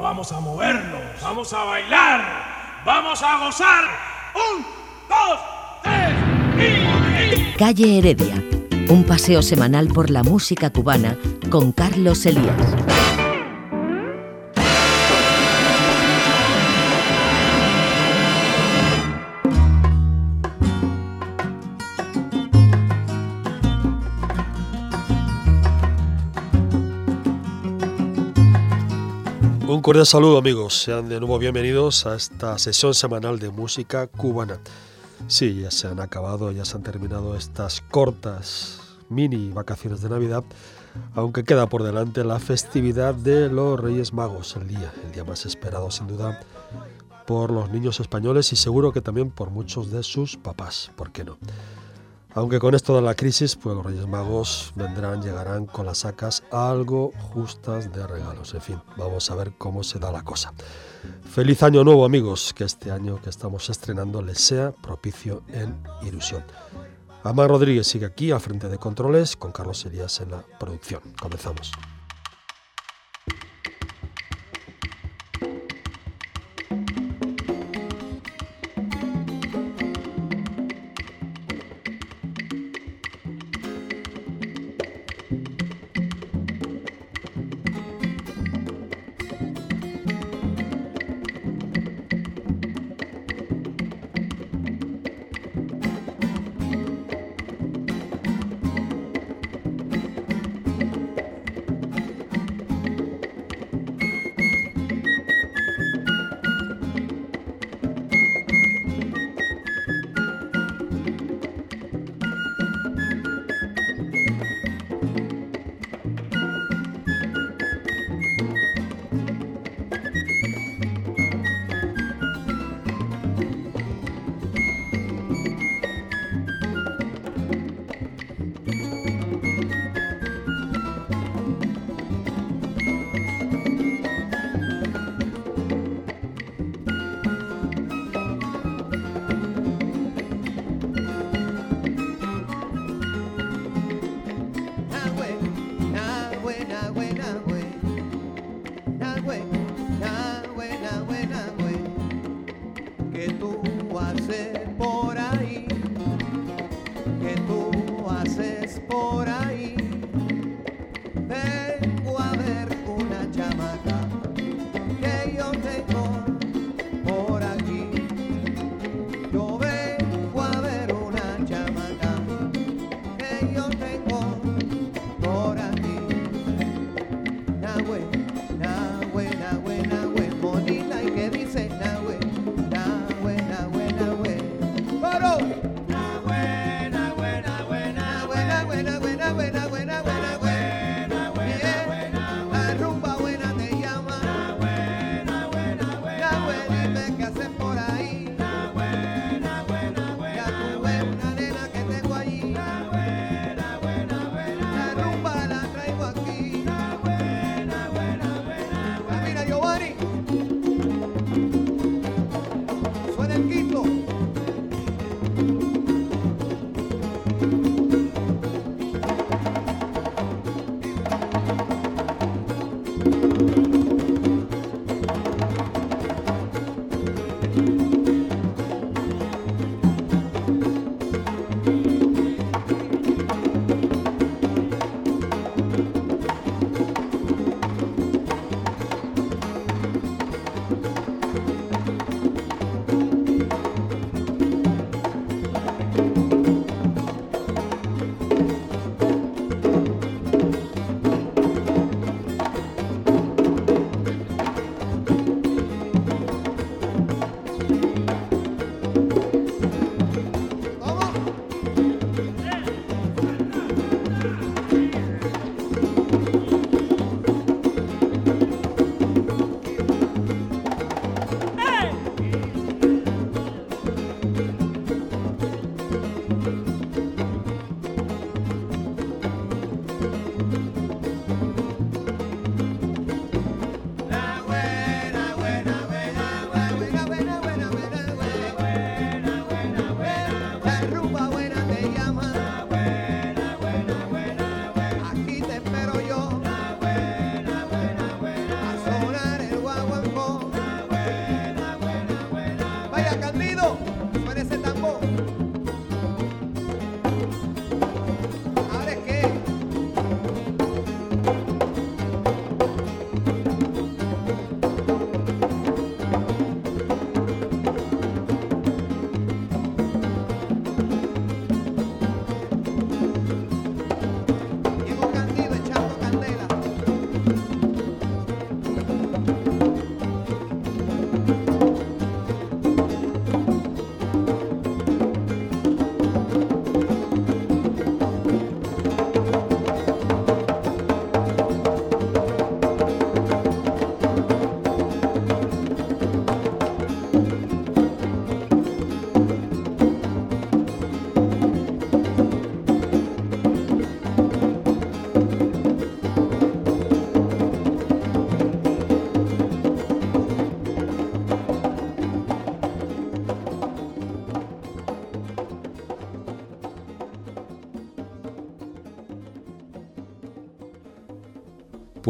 Vamos a movernos, vamos a bailar, vamos a gozar. Un, dos, tres y... Calle Heredia, un paseo semanal por la música cubana con Carlos Elías. Un cordial saludo amigos, sean de nuevo bienvenidos a esta sesión semanal de música cubana. Sí, ya se han acabado, ya se han terminado estas cortas mini vacaciones de Navidad, aunque queda por delante la festividad de los Reyes Magos, el día, el día más esperado sin duda por los niños españoles y seguro que también por muchos de sus papás, ¿por qué no? Aunque con esto de la crisis, pues los Reyes Magos vendrán, llegarán con las sacas algo justas de regalos. En fin, vamos a ver cómo se da la cosa. Feliz año nuevo amigos, que este año que estamos estrenando les sea propicio en ilusión. Amar Rodríguez sigue aquí al frente de controles con Carlos Elías en la producción. Comenzamos.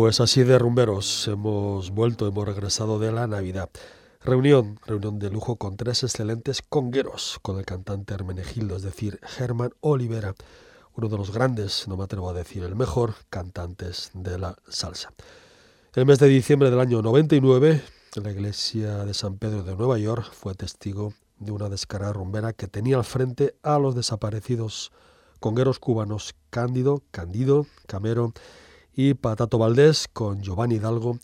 Pues así de rumberos hemos vuelto, hemos regresado de la Navidad. Reunión, reunión de lujo con tres excelentes congueros, con el cantante Hermenegildo, es decir, Germán Olivera, uno de los grandes, no me atrevo a decir el mejor, cantantes de la salsa. El mes de diciembre del año 99, la iglesia de San Pedro de Nueva York fue testigo de una descarada rumbera que tenía al frente a los desaparecidos congueros cubanos Cándido, Candido, Camero y Patato Valdés con Giovanni Hidalgo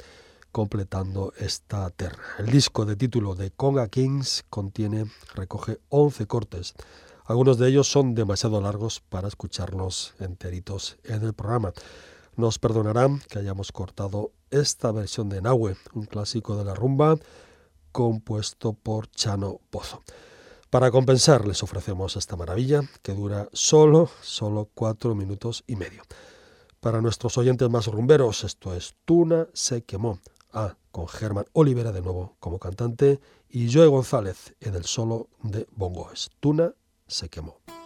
completando esta terna. El disco de título de Conga Kings contiene, recoge 11 cortes. Algunos de ellos son demasiado largos para escucharlos enteritos en el programa. Nos perdonarán que hayamos cortado esta versión de Nahue, un clásico de la rumba compuesto por Chano Pozo. Para compensar les ofrecemos esta maravilla que dura solo, solo cuatro minutos y medio. Para nuestros oyentes más rumberos, esto es Tuna se quemó. Ah, con Germán Olivera de nuevo como cantante y Joe González en el solo de bongoes. Tuna se quemó. se quemó.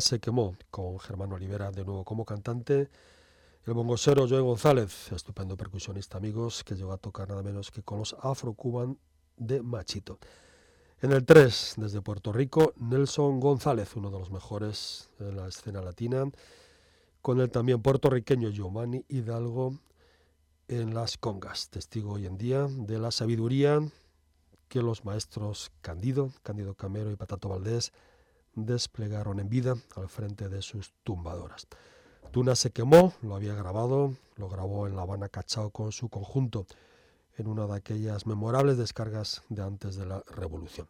Se quemó, con Germán Olivera de nuevo como cantante. El bongosero Joe González, estupendo percusionista, amigos, que llegó a tocar nada menos que con los Afro-Cuban de Machito. En el 3, desde Puerto Rico, Nelson González, uno de los mejores de la escena latina, con el también puertorriqueño Giovanni Hidalgo en las congas, testigo hoy en día de la sabiduría que los maestros Candido, Candido Camero y Patato Valdés desplegaron en vida al frente de sus tumbadoras. Tuna se quemó, lo había grabado, lo grabó en La Habana Cachao con su conjunto, en una de aquellas memorables descargas de antes de la Revolución.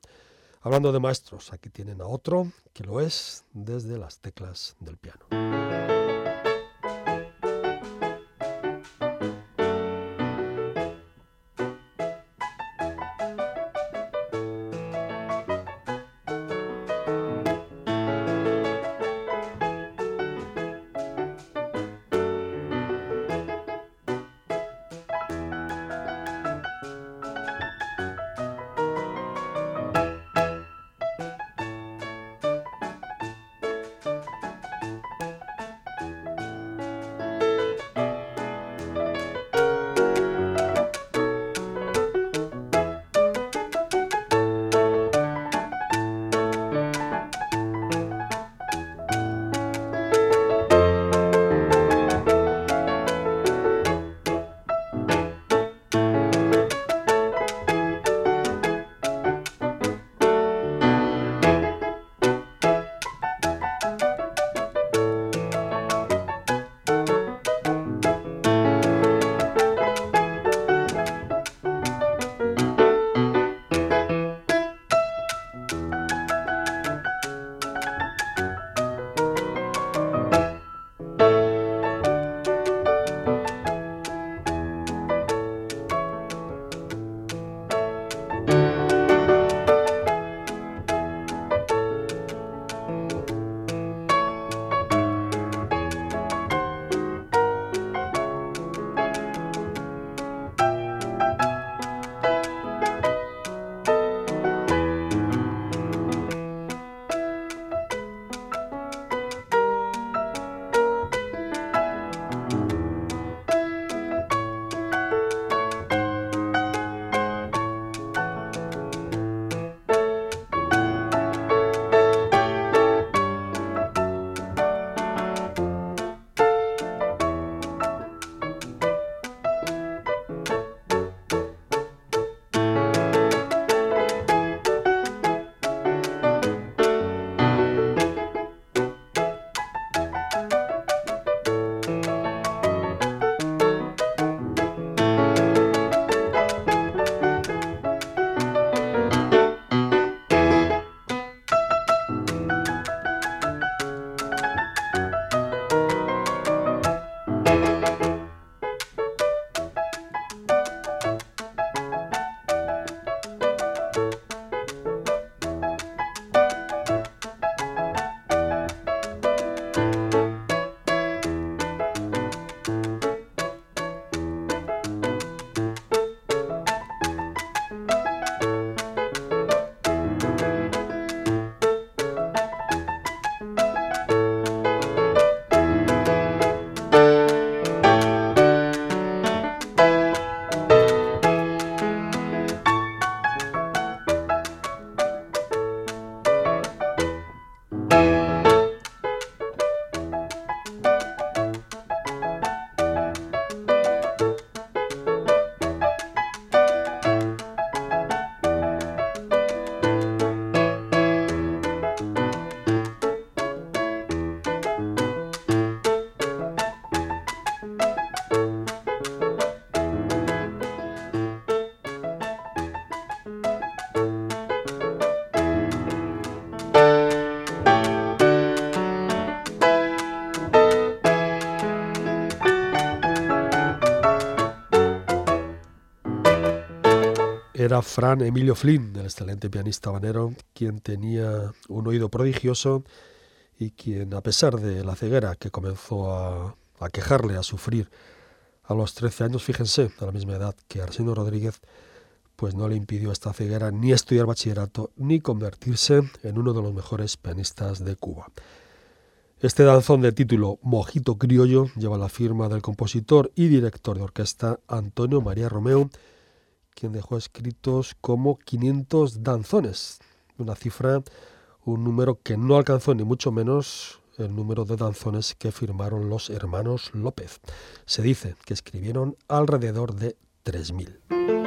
Hablando de maestros, aquí tienen a otro que lo es desde las teclas del piano. Fran Emilio Flynn, el excelente pianista habanero, quien tenía un oído prodigioso y quien, a pesar de la ceguera que comenzó a, quejarle, a sufrir a los 13 años, fíjense, a la misma edad que Arsenio Rodríguez, pues no le impidió esta ceguera ni estudiar bachillerato ni convertirse en uno de los mejores pianistas de Cuba. Este danzón de título Mojito Criollo lleva la firma del compositor y director de orquesta Antonio María Romeo, quien dejó escritos como 500 danzones, una cifra, un número que no alcanzó ni mucho menos el número de danzones que firmaron los hermanos López. Se dice que escribieron alrededor de 3.000.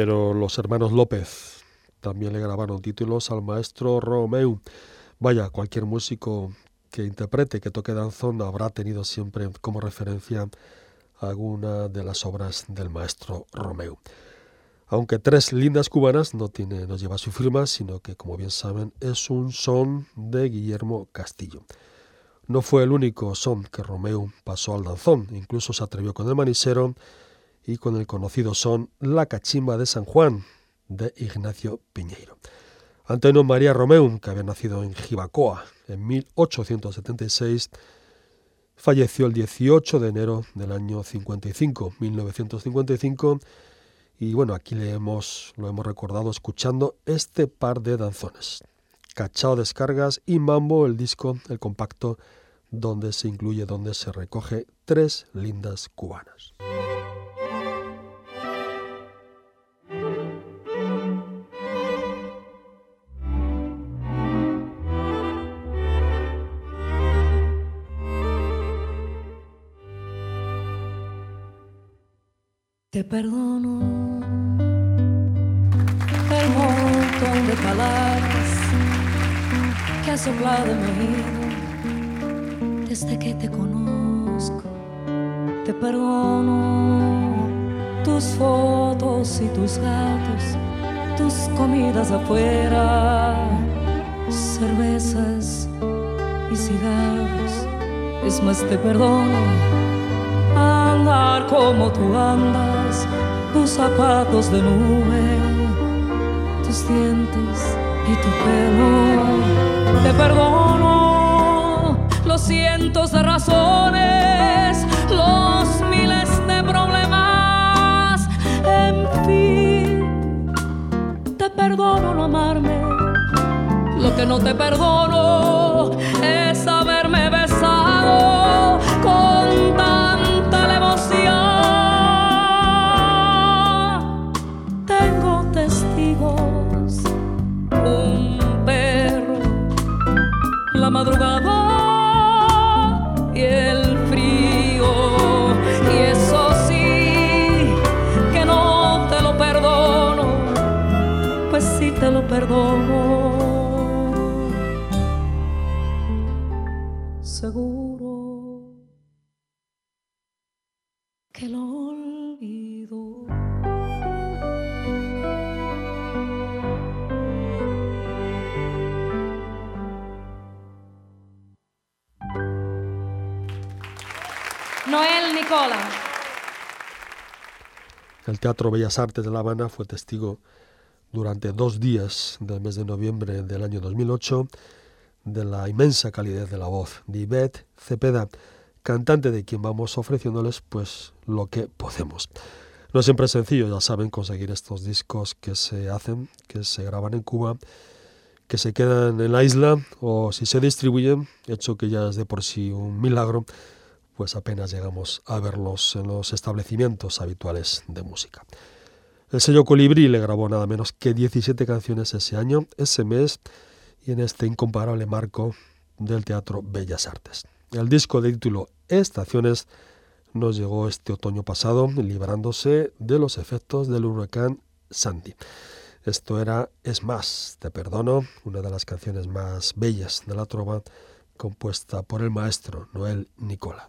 pero los hermanos López también le grabaron títulos al maestro Romeu. Vaya, cualquier músico que interprete, que toque danzón, habrá tenido siempre como referencia alguna de las obras del maestro Romeo. Aunque Tres Lindas Cubanas no, tiene, no lleva su firma, sino que, como bien saben, es un son de Guillermo Castillo. No fue el único son que Romeo pasó al danzón, incluso se atrevió con el manisero y con el conocido son La Cachimba de San Juan, de Ignacio Piñeiro. Antonio María Romeu, que había nacido en Jibacoa en 1876, falleció el 18 de enero del año 55, 1955, y bueno, aquí le lo hemos recordado escuchando este par de danzones. Cachao Descargas y Mambo, el disco, el compacto, donde se incluye, donde se recoge tres lindas cubanas. Te perdono el montón de palabras que has soplado en mi oído desde que te conozco. Te perdono tus fotos y tus gatos, tus comidas afuera, cervezas y cigarros. Es más, te perdono como tú andas, tus zapatos de nube, tus dientes y tu pelo. Te perdono los cientos de razones, los miles de problemas, en fin, te perdono no amarme. Lo que no te perdono es El Teatro Bellas Artes de La Habana fue testigo durante dos días del mes de noviembre del año 2008 de la inmensa calidad de la voz de Ivette Cepeda, cantante de quien vamos ofreciéndoles pues lo que podemos. No siempre es sencillo, ya saben, conseguir estos discos que se hacen, que se graban en Cuba, que se quedan en la isla o si se distribuyen, hecho que ya es de por sí un milagro, pues apenas llegamos a verlos en los establecimientos habituales de música. El sello Colibrí le grabó nada menos que 17 canciones ese año, ese mes y en este incomparable marco del Teatro Bellas Artes. El disco de título Estaciones nos llegó este otoño pasado, librándose de los efectos del huracán Sandy. Esto era Es más, te perdono, una de las canciones más bellas de la trova, compuesta por el maestro Noel Nicola.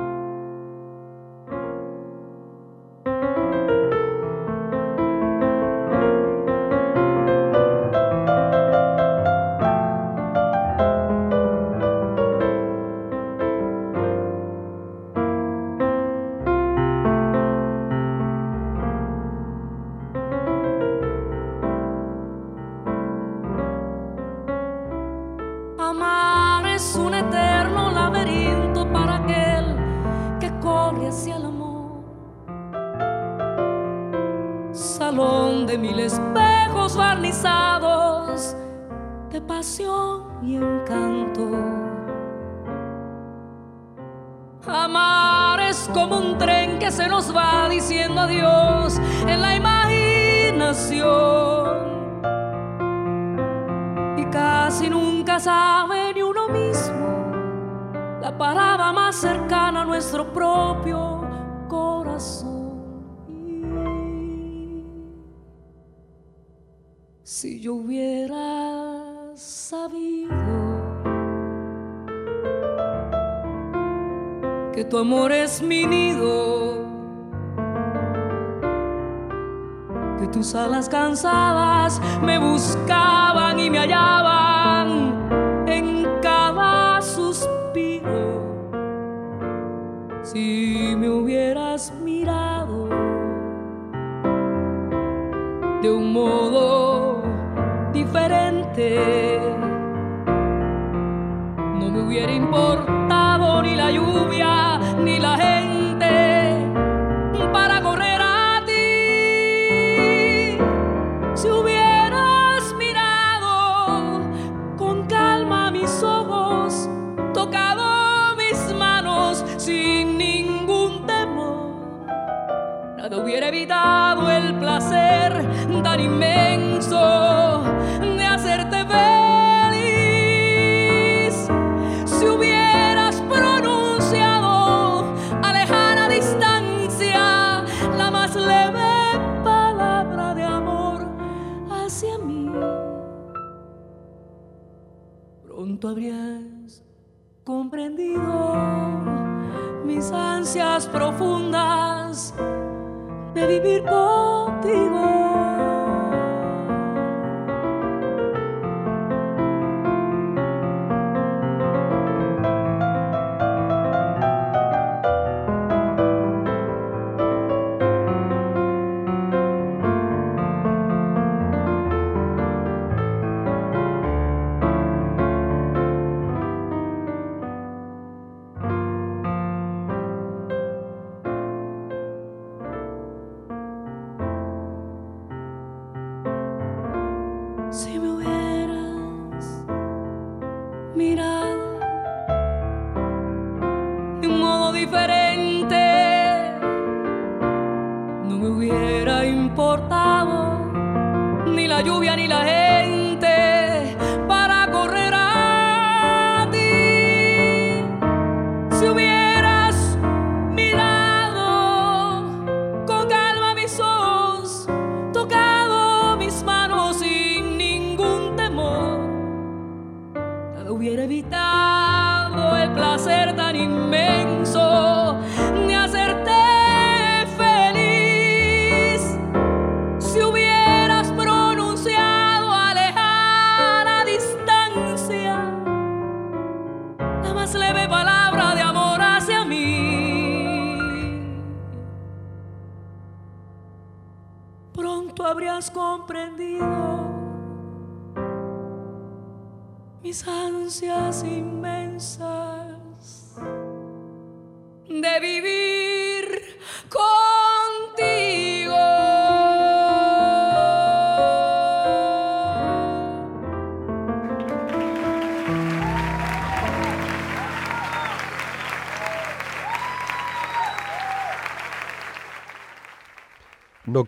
sabido que tu amor es mi nido, que tus alas cansadas me buscaban y me hallaban en cada suspiro. Habrías comprendido mis ansias profundas de vivir contigo.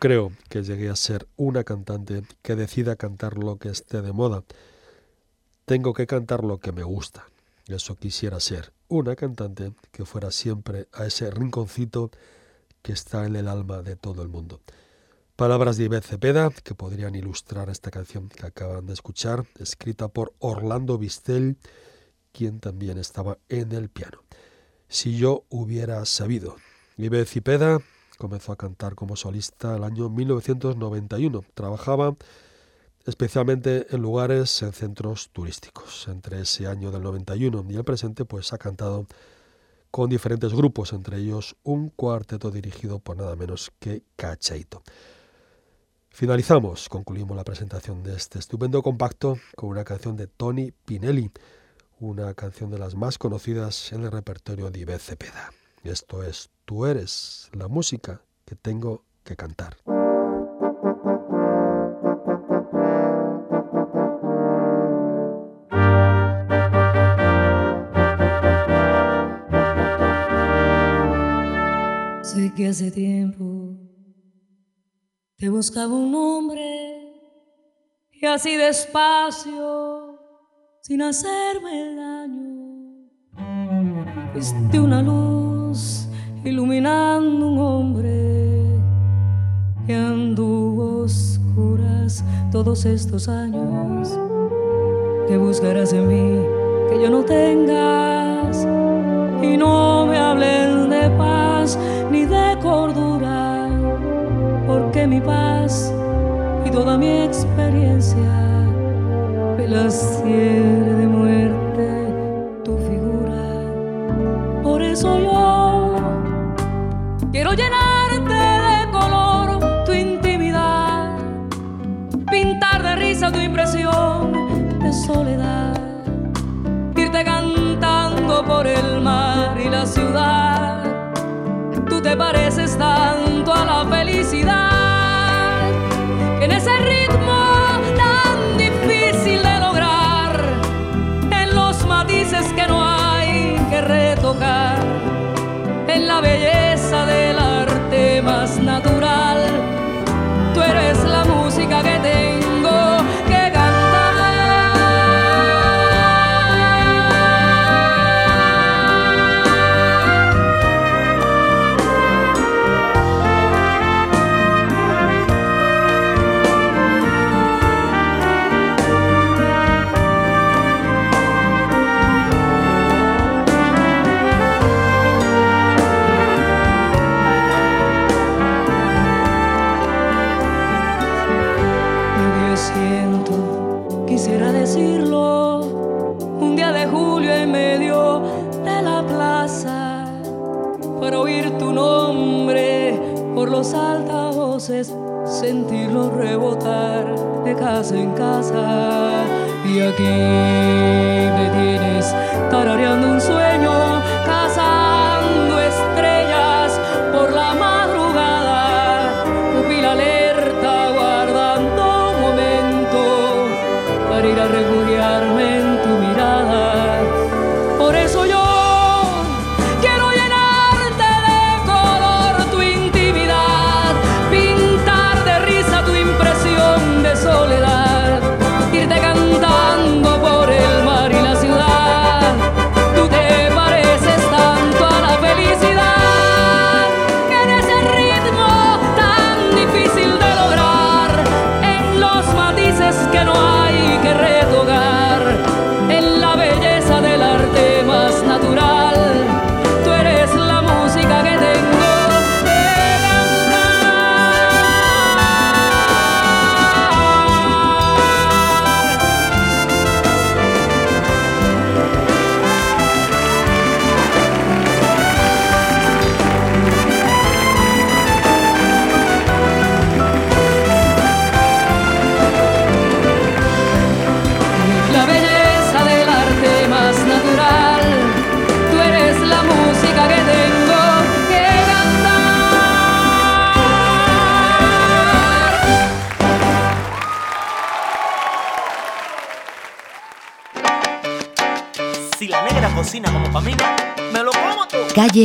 Creo que llegue a ser una cantante que decida cantar lo que esté de moda. Tengo que cantar lo que me gusta. Eso quisiera ser, una cantante que fuera siempre a ese rinconcito que está en el alma de todo el mundo. Palabras de Ivette Cepeda que podrían ilustrar esta canción que acaban de escuchar, escrita por Orlando Vistel, quien también estaba en el piano. Si yo hubiera sabido. Ivette Cepeda comenzó a cantar como solista el año 1991. Trabajaba especialmente en lugares, en centros turísticos. Entre ese año del 91 y el presente, pues ha cantado con diferentes grupos, entre ellos un cuarteto dirigido por nada menos que Cacheito. Finalizamos, concluimos la presentación de este estupendo compacto con una canción de Tony Pinelli, una canción de las más conocidas en el repertorio de Ivette Cepeda. Esto es Tú eres la música que tengo que cantar. Sé que hace tiempo te buscaba un nombre y así despacio, sin hacerme daño, fuiste una luz iluminando un hombre que anduvo oscuras todos estos años. Que buscarás en mí que yo no tengas y no me hablen de paz ni de cordura, porque mi paz y toda mi experiencia me las de muerte tu figura. Por eso yo Quiero llenarte de color tu intimidad, pintar de risa tu impresión de soledad, irte cantando por el mar y la ciudad. Tú te pareces tanto a la felicidad que en ese río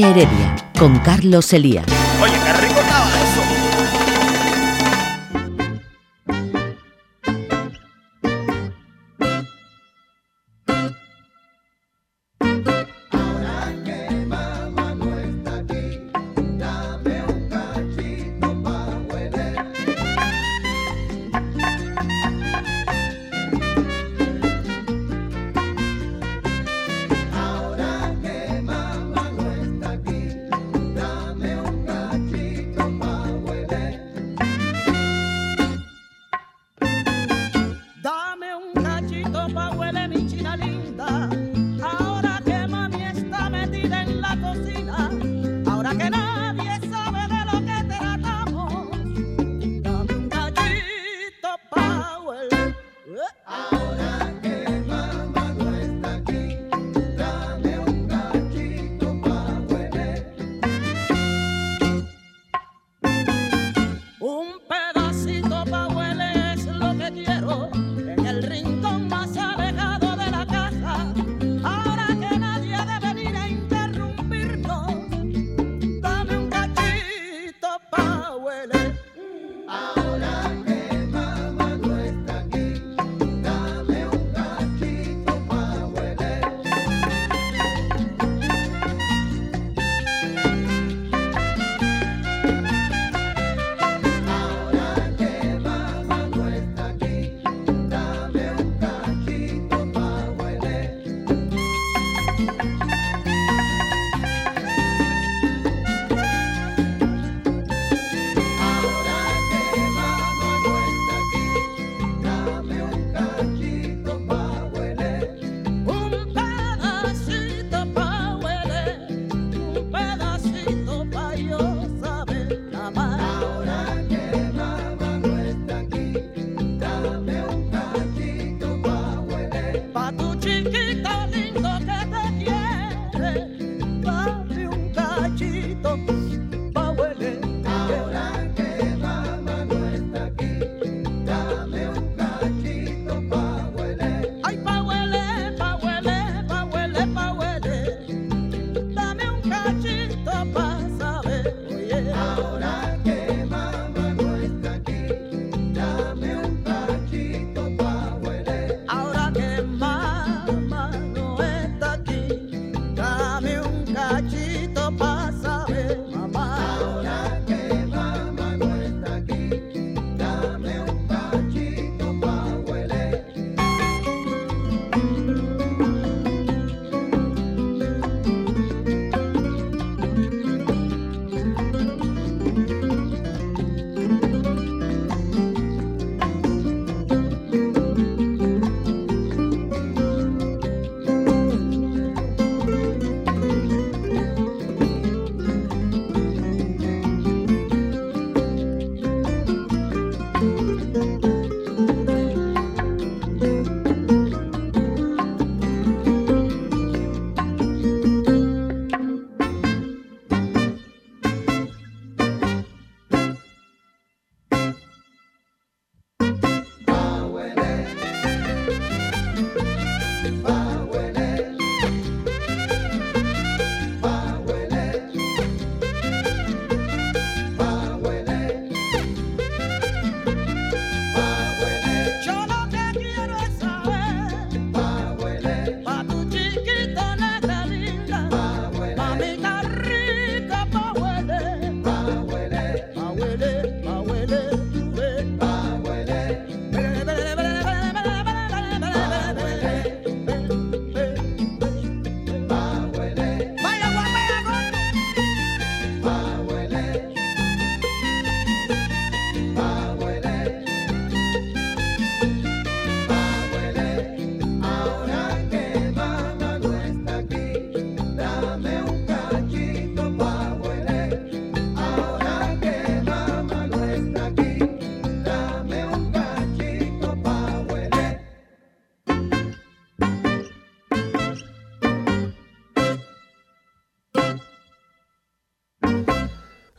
Heredia, con Carlos Elías. Oye, qué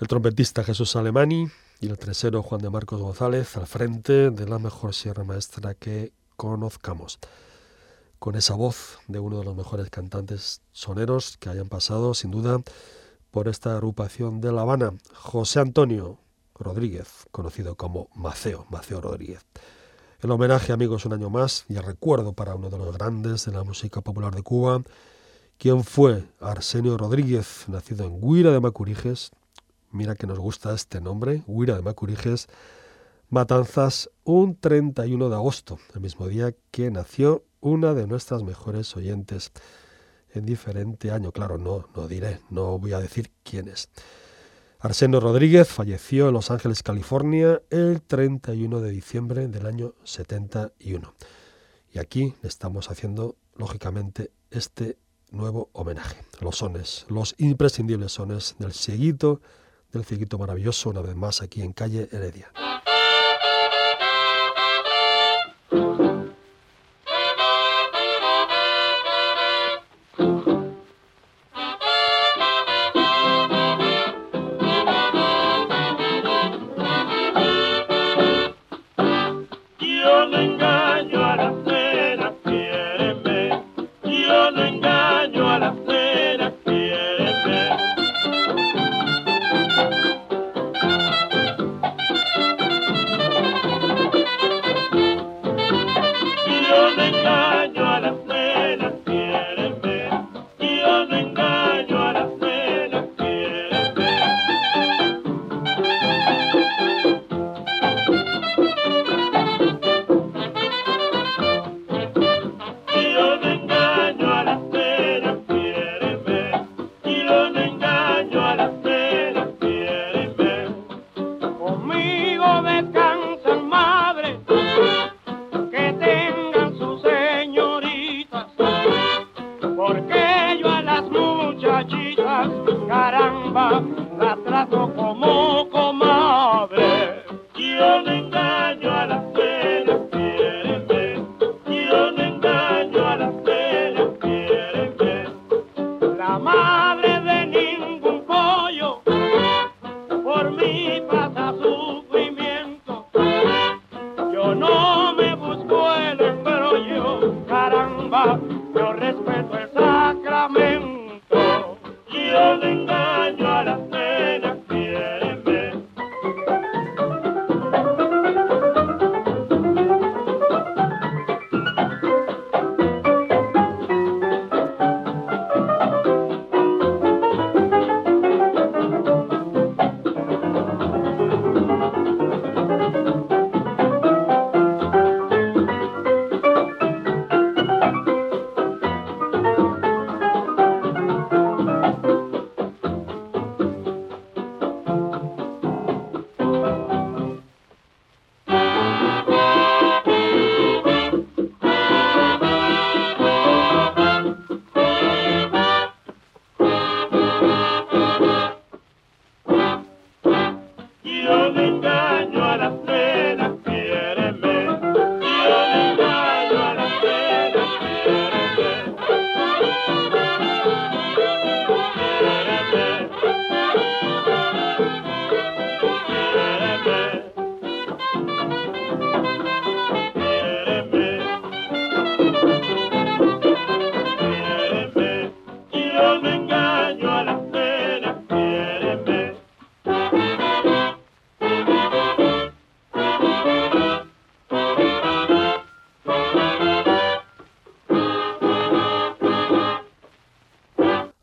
trompetista Jesús Alemani y el tresero Juan de Marcos González al frente de la mejor sierra maestra que conozcamos. Con esa voz de uno de los mejores cantantes soneros que hayan pasado, sin duda, por esta agrupación de La Habana, José Antonio Rodríguez, conocido como Maceo, Maceo Rodríguez. El homenaje, amigos, un año más y el recuerdo para uno de los grandes de la música popular de Cuba, quien fue Arsenio Rodríguez, nacido en Huira de Macuriges, mira que nos gusta este nombre, Huira de Macuriges, Matanzas, un 31 de agosto, el mismo día que nació una de nuestras mejores oyentes en diferente año. Claro, no, no diré, no voy a decir quién es. Arsenio Rodríguez falleció en Los Ángeles, California, el 31 de diciembre del año 71. Y aquí le estamos haciendo, lógicamente, este nuevo homenaje. Los sones, los imprescindibles sones del cieguito, del cieguito maravilloso, una vez más aquí en calle Heredia.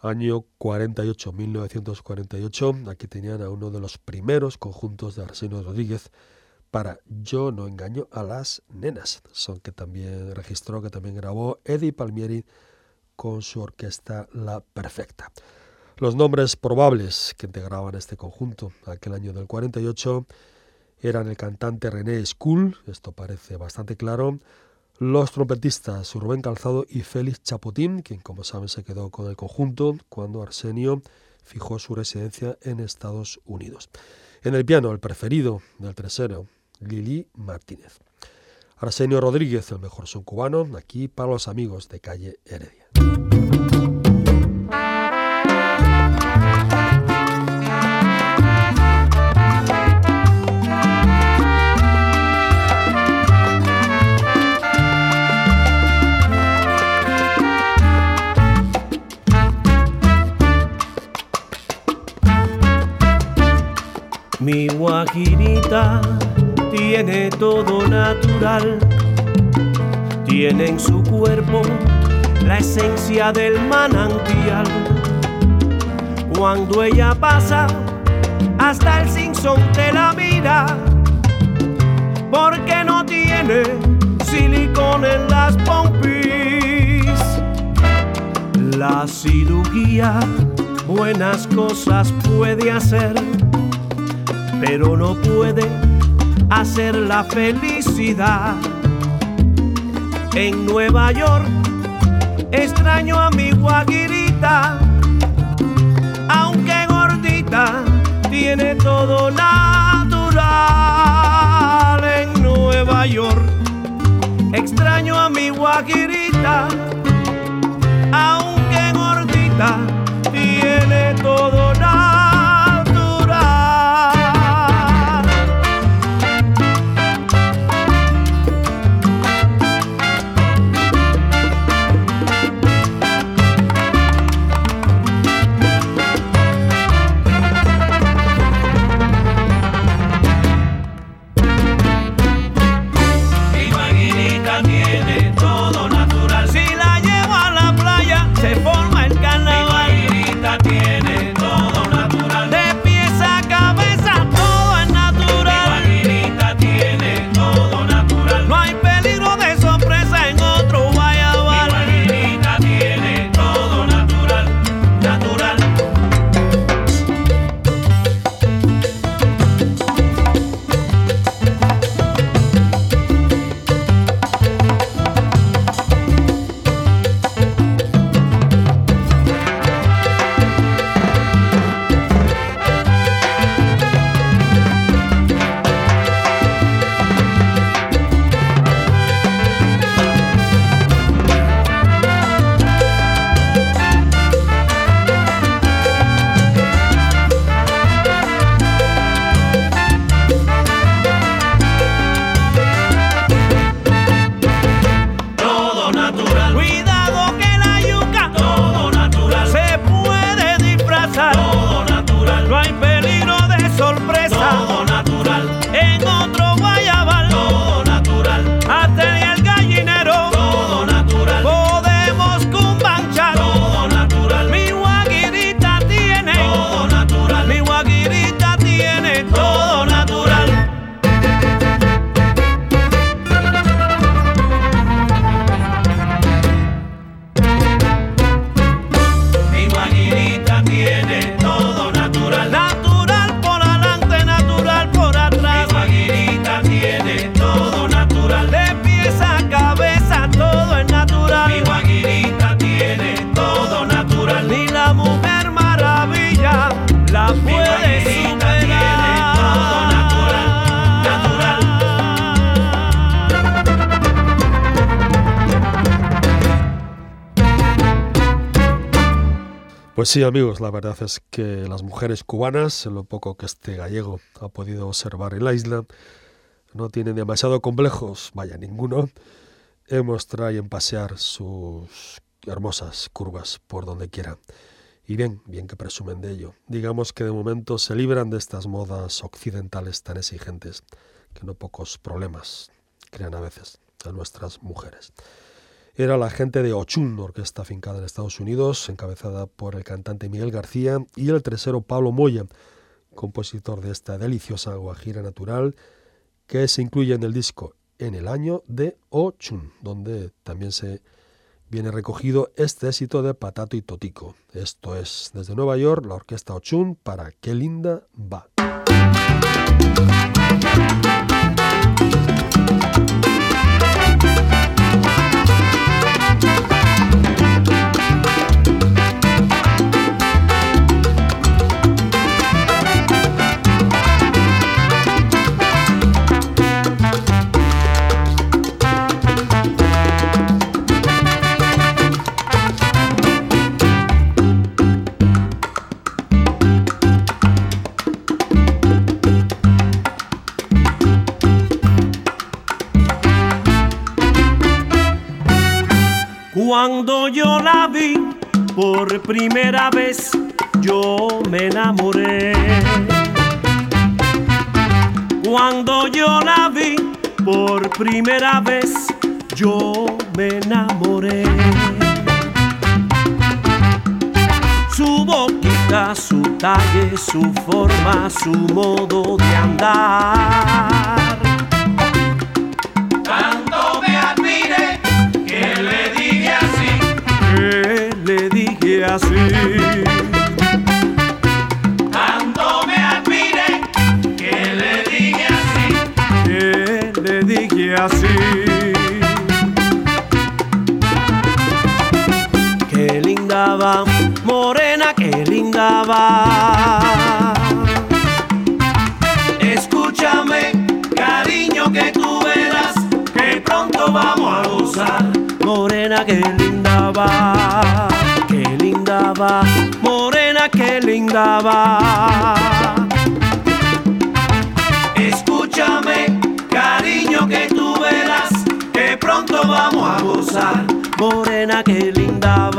Año 48, 1948. Aquí tenían a uno de los primeros conjuntos de Arsenio Rodríguez para Yo no engaño a las nenas, son que también registró, que también grabó Eddie Palmieri con su orquesta La Perfecta. Los nombres probables que integraban este conjunto aquel año del 48 eran el cantante René School, esto parece bastante claro, los trompetistas Rubén Calzado y Félix Chapotín, quien como saben se quedó con el conjunto cuando Arsenio fijó su residencia en Estados Unidos. En el piano, el preferido del tercero, Lili Martínez. Arsenio Rodríguez, el mejor son cubano, aquí para los amigos de calle Heredia. Mi guajirita tiene todo natural, tiene en su cuerpo la esencia del manantial. Cuando ella pasa, hasta el sinsonte la mira, porque no tiene silicón en las pompis. La cirugía buenas cosas puede hacer, pero no puede hacer la felicidad. En Nueva York extraño a mi guaguirita, aunque gordita, tiene todo natural. En Nueva York extraño a mi guaguirita, Pues sí, amigos, la verdad es que las mujeres cubanas, en lo poco que este gallego ha podido observar en la isla, no tienen demasiado complejos, vaya ninguno, en mostrar y en pasear sus hermosas curvas por donde quiera. Y bien, bien que presumen de ello. Digamos que de momento se libran de estas modas occidentales tan exigentes, que no pocos problemas crean a veces a nuestras mujeres era la gente de Ochun, orquesta fincada en Estados Unidos, encabezada por el cantante Miguel García y el tresero Pablo Moya, compositor de esta deliciosa guajira natural que se incluye en el disco En el año de Ochun, donde también se viene recogido este éxito de Patato y Totico. Esto es desde Nueva York la orquesta Ochun para Qué linda va. Por primera vez, yo me enamoré. Cuando yo la vi por primera vez, yo me enamoré. Su boquita, su talle, su forma, su modo de andar. Así. Tanto me admire que le dije así. Que le dije así. Qué linda va, morena, qué linda va. Escúchame, cariño, que tú verás que pronto vamos a gozar. Morena, qué linda va, morena, qué linda va. Escúchame, cariño, que tú verás que pronto vamos a gozar. Morena, qué linda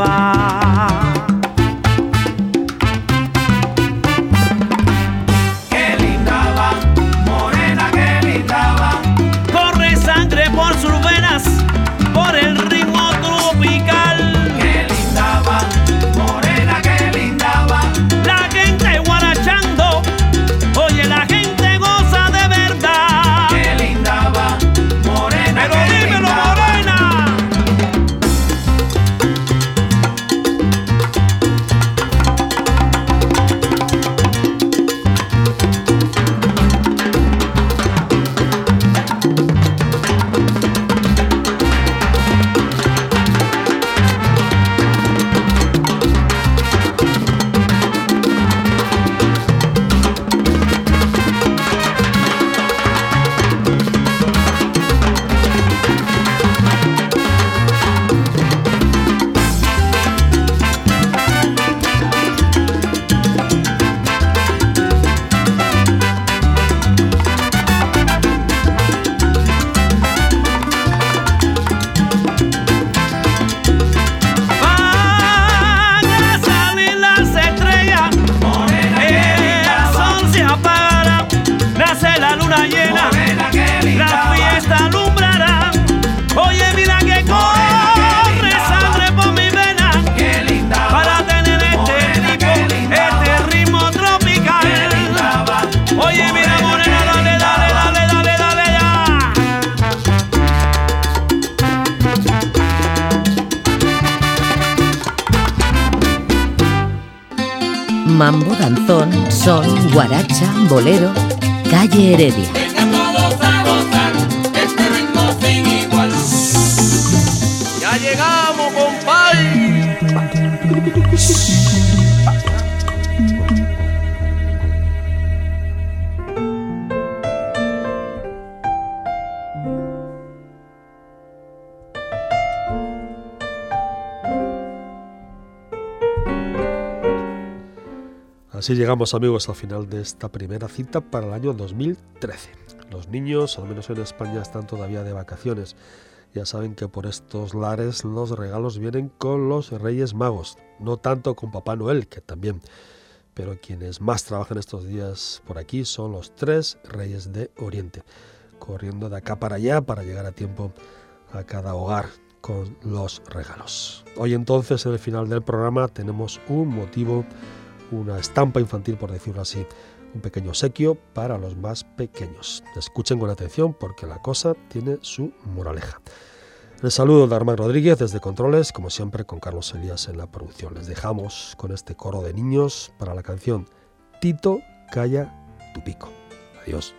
Así llegamos amigos al final de esta primera cita para el año 2013. Los niños, al menos en España, están todavía de vacaciones. Ya saben que por estos lares los regalos vienen con los Reyes Magos, no tanto con Papá Noel, que también. Pero quienes más trabajan estos días por aquí son los tres Reyes de Oriente, corriendo de acá para allá para llegar a tiempo a cada hogar con los regalos. Hoy entonces, en el final del programa, tenemos un motivo una estampa infantil, por decirlo así, un pequeño obsequio para los más pequeños. Escuchen con atención porque la cosa tiene su moraleja. Les saludo de Armán Rodríguez desde Controles, como siempre con Carlos Elías en la producción. Les dejamos con este coro de niños para la canción Tito, calla tu pico. Adiós.